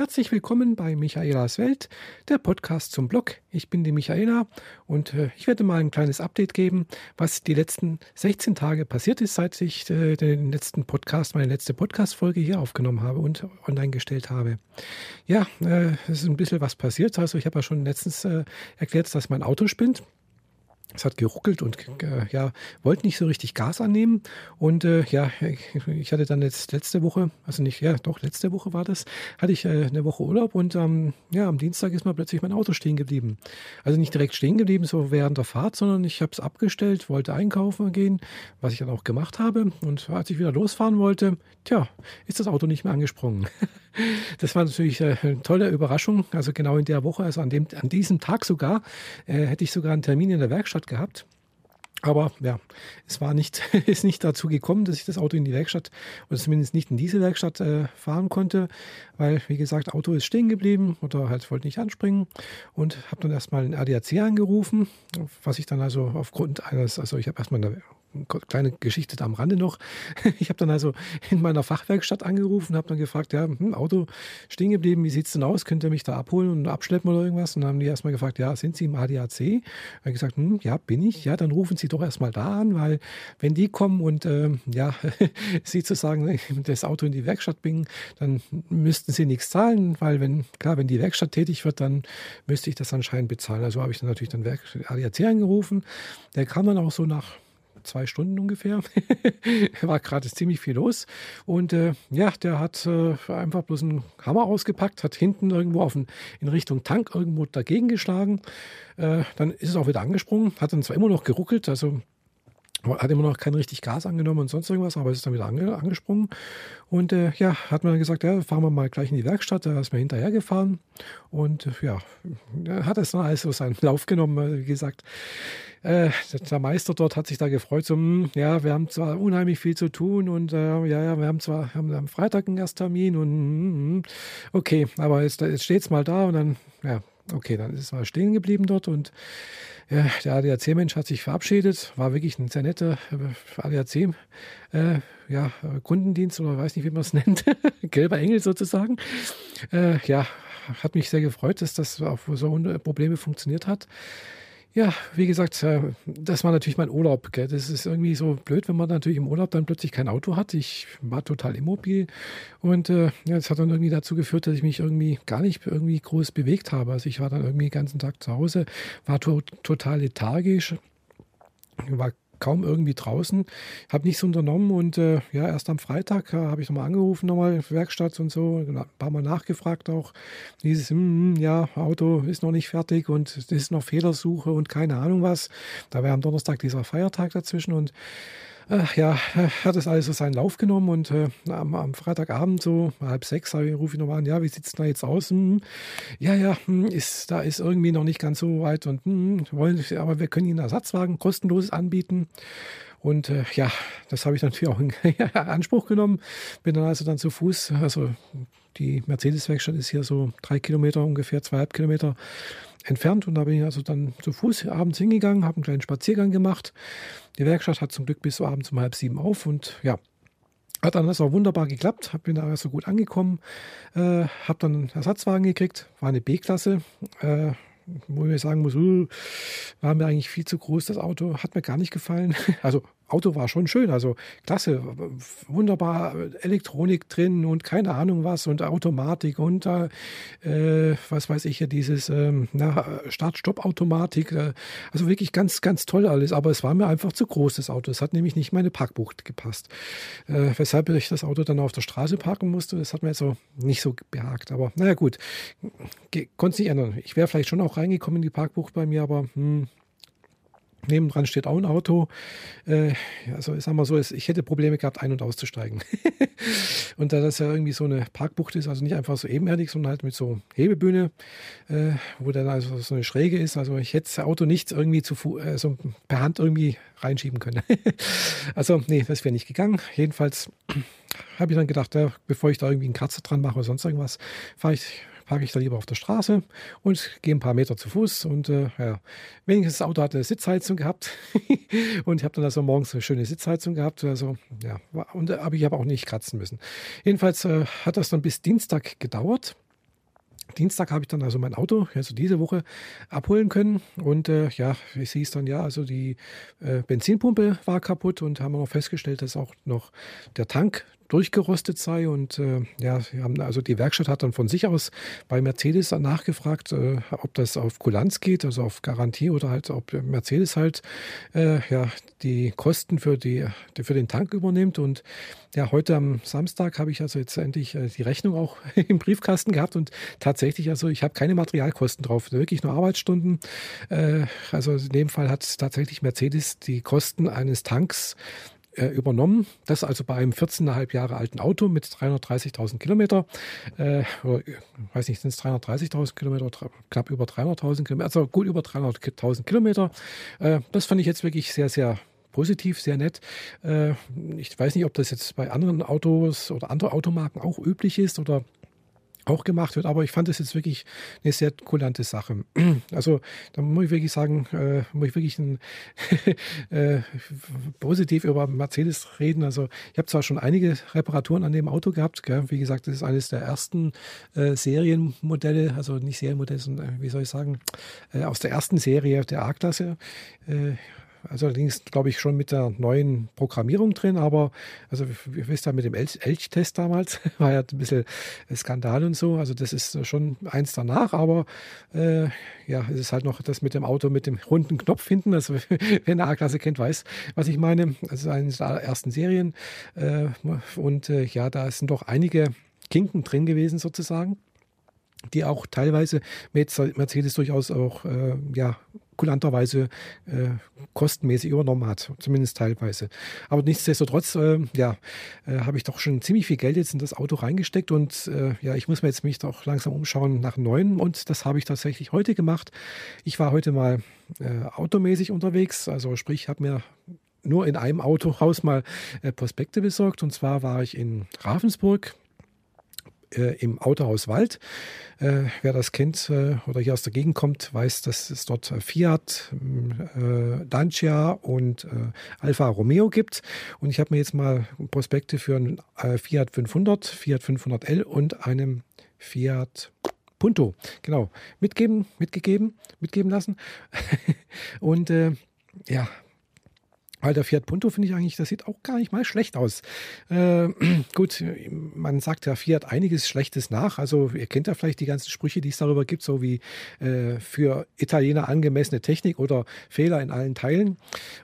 Herzlich willkommen bei Michaelas Welt, der Podcast zum Blog. Ich bin die Michaela und äh, ich werde mal ein kleines Update geben, was die letzten 16 Tage passiert ist, seit ich äh, den letzten Podcast, meine letzte Podcast-Folge hier aufgenommen habe und online gestellt habe. Ja, äh, es ist ein bisschen was passiert. Also ich habe ja schon letztens äh, erklärt, dass mein Auto spinnt. Es hat geruckelt und äh, ja, wollte nicht so richtig Gas annehmen. Und äh, ja, ich hatte dann jetzt letzte Woche, also nicht, ja, doch, letzte Woche war das, hatte ich äh, eine Woche Urlaub und ähm, ja, am Dienstag ist mal plötzlich mein Auto stehen geblieben. Also nicht direkt stehen geblieben, so während der Fahrt, sondern ich habe es abgestellt, wollte einkaufen gehen, was ich dann auch gemacht habe. Und als ich wieder losfahren wollte, tja, ist das Auto nicht mehr angesprungen. Das war natürlich äh, eine tolle Überraschung. Also genau in der Woche, also an, dem, an diesem Tag sogar, äh, hätte ich sogar einen Termin in der Werkstatt gehabt. Aber ja, es war nicht, ist nicht dazu gekommen, dass ich das Auto in die Werkstatt oder zumindest nicht in diese Werkstatt äh, fahren konnte, weil, wie gesagt, Auto ist stehen geblieben oder halt wollte nicht anspringen und habe dann erstmal den ADAC angerufen, was ich dann also aufgrund eines, also ich habe erstmal eine kleine Geschichte am Rande noch. Ich habe dann also in meiner Fachwerkstatt angerufen, habe dann gefragt, ja, hm, Auto stehen geblieben, wie sieht es denn aus? Könnt ihr mich da abholen und abschleppen oder irgendwas? Und dann haben die erstmal gefragt, ja, sind Sie im ADAC? Ich habe gesagt, hm, ja, bin ich. Ja, dann rufen Sie doch erstmal da an, weil wenn die kommen und äh, ja, Sie zu sagen, das Auto in die Werkstatt bringen, dann müssten Sie nichts zahlen, weil wenn, klar, wenn die Werkstatt tätig wird, dann müsste ich das anscheinend bezahlen. Also habe ich dann natürlich dann ADAC angerufen. Der kam dann auch so nach zwei Stunden ungefähr. War gerade ziemlich viel los. Und äh, ja, der hat äh, einfach bloß einen Hammer ausgepackt, hat hinten irgendwo auf ein, in Richtung Tank irgendwo dagegen geschlagen. Äh, dann ist es auch wieder angesprungen, hat dann zwar immer noch geruckelt, also hat immer noch kein richtig Gas angenommen und sonst irgendwas, aber es ist dann wieder ange, angesprungen. Und äh, ja, hat man gesagt, ja, fahren wir mal gleich in die Werkstatt. Da ist man hinterher gefahren und äh, ja, hat es dann alles so seinen Lauf genommen. Wie gesagt, äh, der Meister dort hat sich da gefreut, so, hm, ja, wir haben zwar unheimlich viel zu tun und äh, ja, ja, wir haben zwar haben am Freitag einen Ersttermin und mm, mm, okay, aber jetzt, jetzt steht es mal da und dann, ja, okay, dann ist es mal stehen geblieben dort und ja, der ADAC-Mensch hat sich verabschiedet, war wirklich ein sehr netter äh, ADAC, äh, ja, oder weiß nicht, wie man es nennt, gelber Engel sozusagen. Äh, ja, hat mich sehr gefreut, dass das auch so ohne Probleme funktioniert hat. Ja, wie gesagt, äh, das war natürlich mein Urlaub. Gell? Das ist irgendwie so blöd, wenn man natürlich im Urlaub dann plötzlich kein Auto hat. Ich war total immobil und äh, ja, das hat dann irgendwie dazu geführt, dass ich mich irgendwie gar nicht irgendwie groß bewegt habe. Also ich war dann irgendwie den ganzen Tag zu Hause, war to total lethargisch, war kaum irgendwie draußen. Habe nichts unternommen und äh, ja, erst am Freitag äh, habe ich nochmal angerufen, nochmal Werkstatt und so, ein paar Mal nachgefragt auch. Dieses, mm, ja, Auto ist noch nicht fertig und es ist noch Fehlersuche und keine Ahnung was. Da wäre am Donnerstag dieser Feiertag dazwischen und äh, ja, hat es alles so seinen Lauf genommen und äh, am, am, Freitagabend so halb sechs rufe ich nochmal an, ja, wie sieht es da jetzt aus? Hm, ja, ja, hm, ist, da ist irgendwie noch nicht ganz so weit und hm, wollen, aber wir können Ihnen Ersatzwagen kostenlos anbieten. Und äh, ja, das habe ich natürlich auch in Anspruch genommen. Bin dann also dann zu Fuß, also die Mercedes-Werkstatt ist hier so drei Kilometer, ungefähr zweieinhalb Kilometer entfernt und da bin ich also dann zu Fuß abends hingegangen, habe einen kleinen Spaziergang gemacht. Die Werkstatt hat zum Glück bis abends um halb sieben auf und ja, hat dann also wunderbar geklappt, bin da also gut angekommen, äh, habe dann einen Ersatzwagen gekriegt, war eine B-Klasse, äh, wo ich sagen muss, uh, war mir eigentlich viel zu groß, das Auto, hat mir gar nicht gefallen. Also Auto war schon schön, also klasse, wunderbar Elektronik drin und keine Ahnung was und Automatik und äh, was weiß ich ja, dieses ähm, Start-Stopp-Automatik. Äh, also wirklich ganz, ganz toll alles, aber es war mir einfach zu groß, das Auto. Es hat nämlich nicht meine Parkbucht gepasst. Äh, weshalb ich das Auto dann auf der Straße parken musste, das hat mir jetzt so nicht so behagt. Aber naja, gut, konnte es nicht ändern. Ich wäre vielleicht schon auch reingekommen in die Parkbucht bei mir, aber hm, Nebendran steht auch ein Auto. Äh, also ich sag mal so, ich hätte Probleme gehabt, ein- und auszusteigen. und da das ja irgendwie so eine Parkbucht ist, also nicht einfach so ebenerdig, sondern halt mit so Hebebühne, äh, wo dann also so eine Schräge ist. Also ich hätte das Auto nicht irgendwie zu äh, per Hand irgendwie reinschieben können. also nee, das wäre nicht gegangen. Jedenfalls habe ich dann gedacht, ja, bevor ich da irgendwie einen Kratzer dran mache oder sonst irgendwas, fahre ich parke ich da lieber auf der Straße und gehe ein paar Meter zu Fuß. Und äh, ja, wenigstens das Auto hatte eine Sitzheizung gehabt. und ich habe dann also morgens eine schöne Sitzheizung gehabt. Also, ja, und, aber ich habe auch nicht kratzen müssen. Jedenfalls äh, hat das dann bis Dienstag gedauert. Dienstag habe ich dann also mein Auto, also diese Woche, abholen können. Und äh, ja, es hieß dann, ja, also die äh, Benzinpumpe war kaputt und haben noch festgestellt, dass auch noch der Tank durchgerostet sei. Und äh, ja, also die Werkstatt hat dann von sich aus bei Mercedes nachgefragt, äh, ob das auf Kulanz geht, also auf Garantie oder halt, ob Mercedes halt äh, ja, die Kosten für, die, für den Tank übernimmt. Und ja, heute am Samstag habe ich also jetzt endlich äh, die Rechnung auch im Briefkasten gehabt und tatsächlich, also ich habe keine Materialkosten drauf, wirklich nur Arbeitsstunden. Äh, also in dem Fall hat tatsächlich Mercedes die Kosten eines Tanks äh, übernommen. Das also bei einem 14,5 Jahre alten Auto mit 330.000 Kilometer. Äh, oder, weiß nicht, sind es 330.000 Kilometer, knapp über 300.000 Kilometer, also gut über 300.000 Kilometer. Äh, das fand ich jetzt wirklich sehr, sehr positiv, sehr nett. Äh, ich weiß nicht, ob das jetzt bei anderen Autos oder anderen Automarken auch üblich ist oder auch gemacht wird. Aber ich fand es jetzt wirklich eine sehr kulante Sache. Also da muss ich wirklich sagen, äh, muss ich wirklich ein, äh, positiv über Mercedes reden. Also ich habe zwar schon einige Reparaturen an dem Auto gehabt. Gell? Wie gesagt, das ist eines der ersten äh, Serienmodelle, also nicht Serienmodelle, sondern äh, wie soll ich sagen, äh, aus der ersten Serie der A-Klasse. Also allerdings, glaube ich, schon mit der neuen Programmierung drin, aber also ihr wisst ja mit dem Elch-Test damals, war ja ein bisschen Skandal und so. Also das ist schon eins danach, aber äh, ja, es ist halt noch das mit dem Auto mit dem runden Knopf hinten. Also wer eine A-Klasse kennt, weiß, was ich meine. Das ist eine der ersten Serien. Äh, und äh, ja, da sind doch einige Kinken drin gewesen sozusagen die auch teilweise Mercedes durchaus auch äh, ja, kulanterweise äh, kostenmäßig übernommen hat, zumindest teilweise. Aber nichtsdestotrotz, äh, ja, äh, habe ich doch schon ziemlich viel Geld jetzt in das Auto reingesteckt und äh, ja, ich muss mir jetzt mich doch langsam umschauen nach neuen und das habe ich tatsächlich heute gemacht. Ich war heute mal äh, automäßig unterwegs, also sprich, habe mir nur in einem Autohaus mal äh, Prospekte besorgt und zwar war ich in Ravensburg äh, im Autohaus Wald. Äh, wer das kennt äh, oder hier aus der Gegend kommt, weiß, dass es dort Fiat, äh, Dacia und äh, Alfa Romeo gibt. Und ich habe mir jetzt mal Prospekte für einen äh, Fiat 500, Fiat 500L und einem Fiat Punto, genau, mitgeben, mitgegeben, mitgeben lassen. und ja, der Fiat Punto finde ich eigentlich, das sieht auch gar nicht mal schlecht aus. Äh, gut, man sagt ja Fiat einiges Schlechtes nach. Also ihr kennt ja vielleicht die ganzen Sprüche, die es darüber gibt, so wie äh, für Italiener angemessene Technik oder Fehler in allen Teilen.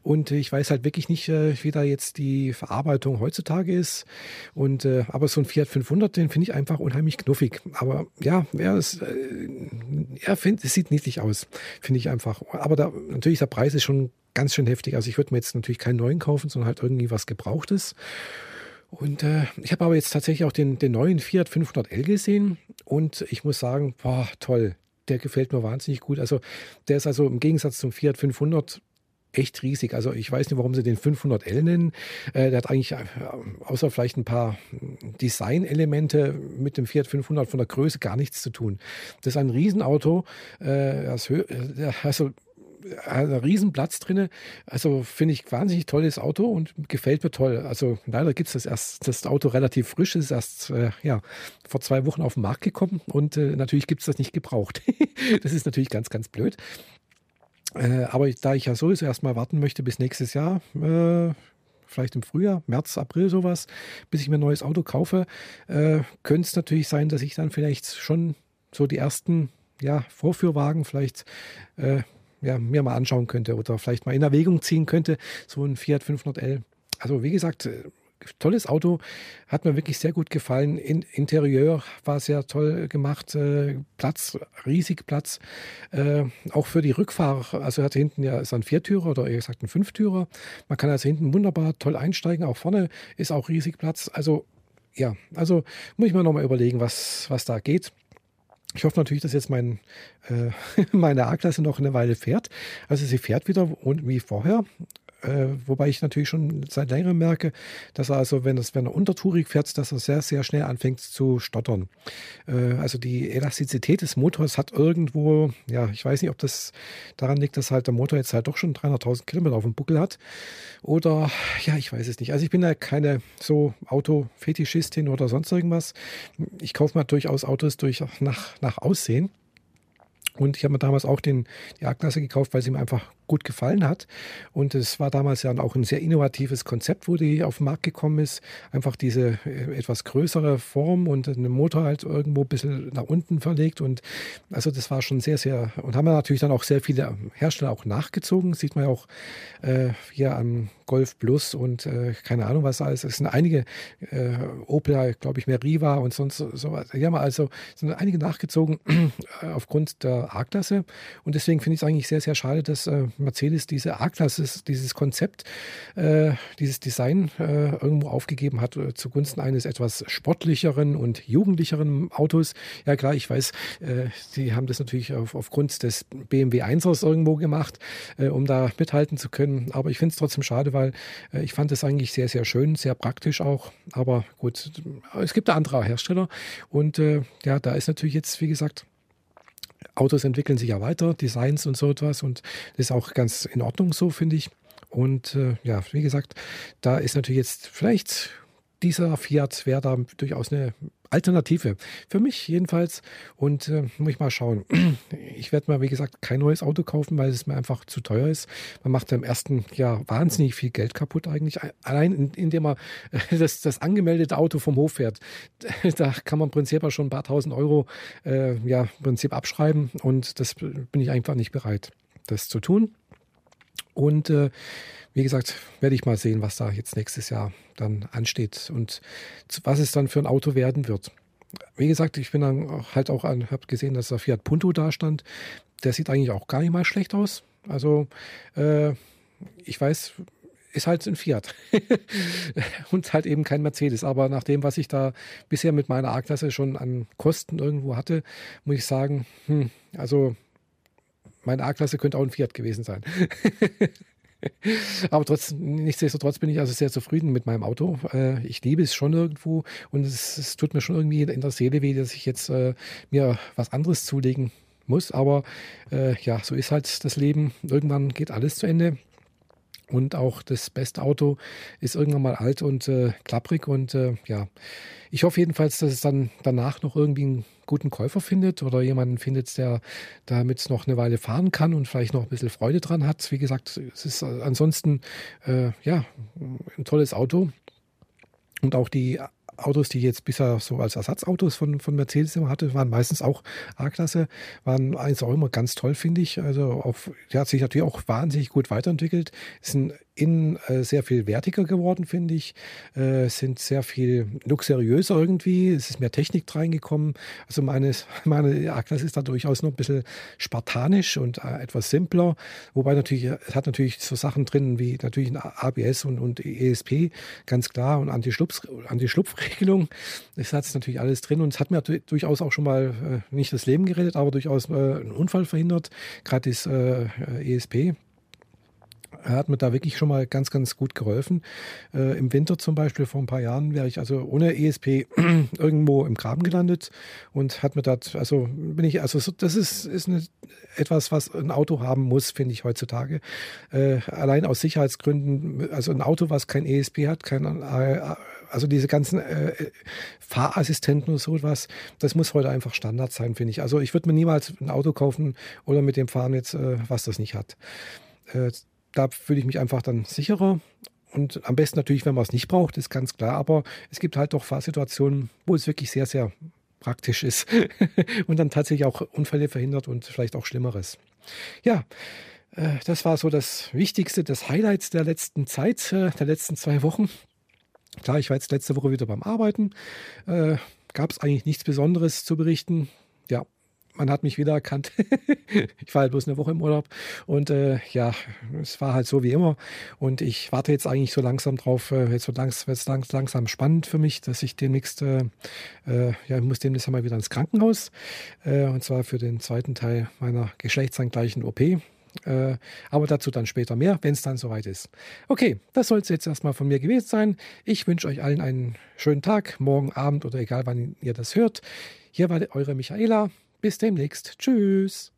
Und ich weiß halt wirklich nicht, äh, wie da jetzt die Verarbeitung heutzutage ist. Und äh, aber so ein Fiat 500, den finde ich einfach unheimlich knuffig. Aber ja, er ist, äh, er findet, es sieht niedlich aus, finde ich einfach. Aber da, natürlich der Preis ist schon ganz schön heftig. Also ich würde mir jetzt natürlich keinen neuen kaufen, sondern halt irgendwie was Gebrauchtes. Und äh, ich habe aber jetzt tatsächlich auch den, den neuen Fiat 500L gesehen und ich muss sagen, boah, toll, der gefällt mir wahnsinnig gut. Also der ist also im Gegensatz zum Fiat 500 echt riesig. Also ich weiß nicht, warum sie den 500L nennen. Äh, der hat eigentlich äh, außer vielleicht ein paar Designelemente mit dem Fiat 500 von der Größe gar nichts zu tun. Das ist ein Riesenauto. Äh, das, äh, also ein Riesenplatz drin. Also finde ich wahnsinnig tolles Auto und gefällt mir toll. Also leider gibt es das erst, das Auto relativ frisch, ist erst äh, ja, vor zwei Wochen auf den Markt gekommen und äh, natürlich gibt es das nicht gebraucht. das ist natürlich ganz, ganz blöd. Äh, aber da ich ja sowieso erstmal warten möchte bis nächstes Jahr, äh, vielleicht im Frühjahr, März, April sowas, bis ich mir ein neues Auto kaufe, äh, könnte es natürlich sein, dass ich dann vielleicht schon so die ersten ja, Vorführwagen vielleicht äh, ja, mir mal anschauen könnte oder vielleicht mal in Erwägung ziehen könnte, so ein Fiat 500L. Also wie gesagt, äh, tolles Auto, hat mir wirklich sehr gut gefallen. In, Interieur war sehr toll gemacht, äh, Platz, riesig Platz. Äh, auch für die Rückfahrer, also hat hinten ja ist ein Viertürer oder eher gesagt ein Fünftürer. Man kann also hinten wunderbar toll einsteigen, auch vorne ist auch riesig Platz. Also ja, also muss ich mir nochmal überlegen, was, was da geht. Ich hoffe natürlich, dass jetzt mein, äh, meine A-Klasse noch eine Weile fährt. Also sie fährt wieder wie vorher. Äh, wobei ich natürlich schon seit längerem merke, dass er also, wenn, das, wenn er untertourig fährt, dass er sehr, sehr schnell anfängt zu stottern. Äh, also die Elastizität des Motors hat irgendwo, ja, ich weiß nicht, ob das daran liegt, dass halt der Motor jetzt halt doch schon 300.000 Kilometer auf dem Buckel hat. Oder, ja, ich weiß es nicht. Also ich bin ja keine so Autofetischistin oder sonst irgendwas. Ich kaufe mir durchaus Autos durch nach, nach Aussehen. Und ich habe mir damals auch den, die A-Klasse gekauft, weil sie mir einfach gut gefallen hat. Und es war damals ja auch ein sehr innovatives Konzept, wo die auf den Markt gekommen ist. Einfach diese äh, etwas größere Form und einen Motor halt irgendwo ein bisschen nach unten verlegt. Und also das war schon sehr, sehr, und haben wir natürlich dann auch sehr viele Hersteller auch nachgezogen. Sieht man ja auch äh, hier am Golf Plus und äh, keine Ahnung was alles. Es sind einige äh, Opel, glaube ich, mehr Riva und sonst so. Ja, also sind einige nachgezogen äh, aufgrund der A-Klasse. Und deswegen finde ich es eigentlich sehr, sehr schade, dass äh, Mercedes diese A-Klasse, dieses Konzept, äh, dieses Design äh, irgendwo aufgegeben hat äh, zugunsten eines etwas sportlicheren und jugendlicheren Autos. Ja klar, ich weiß, sie haben das natürlich auf, aufgrund des BMW 1ers irgendwo gemacht, um da mithalten zu können. Aber ich finde es trotzdem schade, weil ich fand es eigentlich sehr, sehr schön, sehr praktisch auch. Aber gut, es gibt da andere Hersteller und ja, da ist natürlich jetzt, wie gesagt, Autos entwickeln sich ja weiter, Designs und so etwas und das ist auch ganz in Ordnung so, finde ich. Und äh, ja, wie gesagt, da ist natürlich jetzt vielleicht dieser Fiat wäre da durchaus eine Alternative. Für mich jedenfalls. Und äh, muss ich mal schauen. Ich werde mal, wie gesagt, kein neues Auto kaufen, weil es mir einfach zu teuer ist. Man macht im ersten Jahr wahnsinnig viel Geld kaputt eigentlich. Allein indem man das, das angemeldete Auto vom Hof fährt. Da kann man Prinzip schon ein paar tausend Euro äh, ja, im Prinzip abschreiben. Und das bin ich einfach nicht bereit, das zu tun. Und äh, wie gesagt, werde ich mal sehen, was da jetzt nächstes Jahr dann ansteht und was es dann für ein Auto werden wird. Wie gesagt, ich bin dann halt auch an, habe gesehen, dass der Fiat Punto da stand. Der sieht eigentlich auch gar nicht mal schlecht aus. Also äh, ich weiß, ist halt ein Fiat und halt eben kein Mercedes. Aber nach dem, was ich da bisher mit meiner A-Klasse schon an Kosten irgendwo hatte, muss ich sagen, hm, also meine A-Klasse könnte auch ein Fiat gewesen sein. Aber trotz, nichtsdestotrotz bin ich also sehr zufrieden mit meinem Auto. Äh, ich liebe es schon irgendwo und es, es, tut mir schon irgendwie in der Seele weh, dass ich jetzt äh, mir was anderes zulegen muss. Aber äh, ja, so ist halt das Leben. Irgendwann geht alles zu Ende. Und auch das beste Auto ist irgendwann mal alt und äh, klapprig. Und äh, ja, ich hoffe jedenfalls, dass es dann danach noch irgendwie einen guten Käufer findet oder jemanden findet, der damit noch eine Weile fahren kann und vielleicht noch ein bisschen Freude dran hat. Wie gesagt, es ist ansonsten äh, ja ein tolles Auto. Und auch die Autos, die ich jetzt bisher so als Ersatzautos von, von Mercedes immer hatte, waren meistens auch A-Klasse, waren eins auch immer ganz toll, finde ich. Also auf, der hat sich natürlich auch wahnsinnig gut weiterentwickelt. Ist ein innen äh, sehr viel wertiger geworden, finde ich. Äh, sind sehr viel luxuriöser irgendwie. Es ist mehr Technik reingekommen. Also meine, meine A-Klasse ist da durchaus noch ein bisschen spartanisch und äh, etwas simpler. Wobei natürlich, es hat natürlich so Sachen drin wie natürlich ein ABS und, und ESP, ganz klar, und Anti-Schlupfregelung. Das hat es natürlich alles drin und es hat mir durchaus auch schon mal äh, nicht das Leben gerettet, aber durchaus äh, einen Unfall verhindert. Gerade das äh, ESP er hat mir da wirklich schon mal ganz, ganz gut geholfen. Äh, Im Winter zum Beispiel vor ein paar Jahren wäre ich also ohne ESP irgendwo im Graben gelandet und hat mir da, also bin ich, also das ist, ist eine, etwas, was ein Auto haben muss, finde ich heutzutage. Äh, allein aus Sicherheitsgründen, also ein Auto, was kein ESP hat, kein äh, also diese ganzen äh, Fahrassistenten oder sowas, das muss heute einfach Standard sein, finde ich. Also ich würde mir niemals ein Auto kaufen oder mit dem fahren jetzt, äh, was das nicht hat. Da fühle ich mich einfach dann sicherer. Und am besten natürlich, wenn man es nicht braucht, ist ganz klar. Aber es gibt halt doch Fahrsituationen, wo es wirklich sehr, sehr praktisch ist und dann tatsächlich auch Unfälle verhindert und vielleicht auch Schlimmeres. Ja, äh, das war so das Wichtigste, das Highlight der letzten Zeit, äh, der letzten zwei Wochen. Klar, ich war jetzt letzte Woche wieder beim Arbeiten. Äh, Gab es eigentlich nichts Besonderes zu berichten. Ja, man hat mich wieder erkannt. ich war halt bloß eine Woche im Urlaub und äh, ja, es war halt so wie immer. Und ich warte jetzt eigentlich so langsam drauf, äh, jetzt wird es langs, langsam spannend für mich, dass ich demnächst, äh, äh, ja, ich muss demnächst einmal wieder ins Krankenhaus. Äh, und zwar für den zweiten Teil meiner geschlechtsangleichen OP. Äh, aber dazu dann später mehr, wenn es dann soweit ist. Okay, das soll es jetzt erstmal von mir gewesen sein. Ich wünsche euch allen einen schönen Tag, morgen Abend oder egal wann ihr das hört. Hier war eure Michaela. Bis demnächst. Tschüss.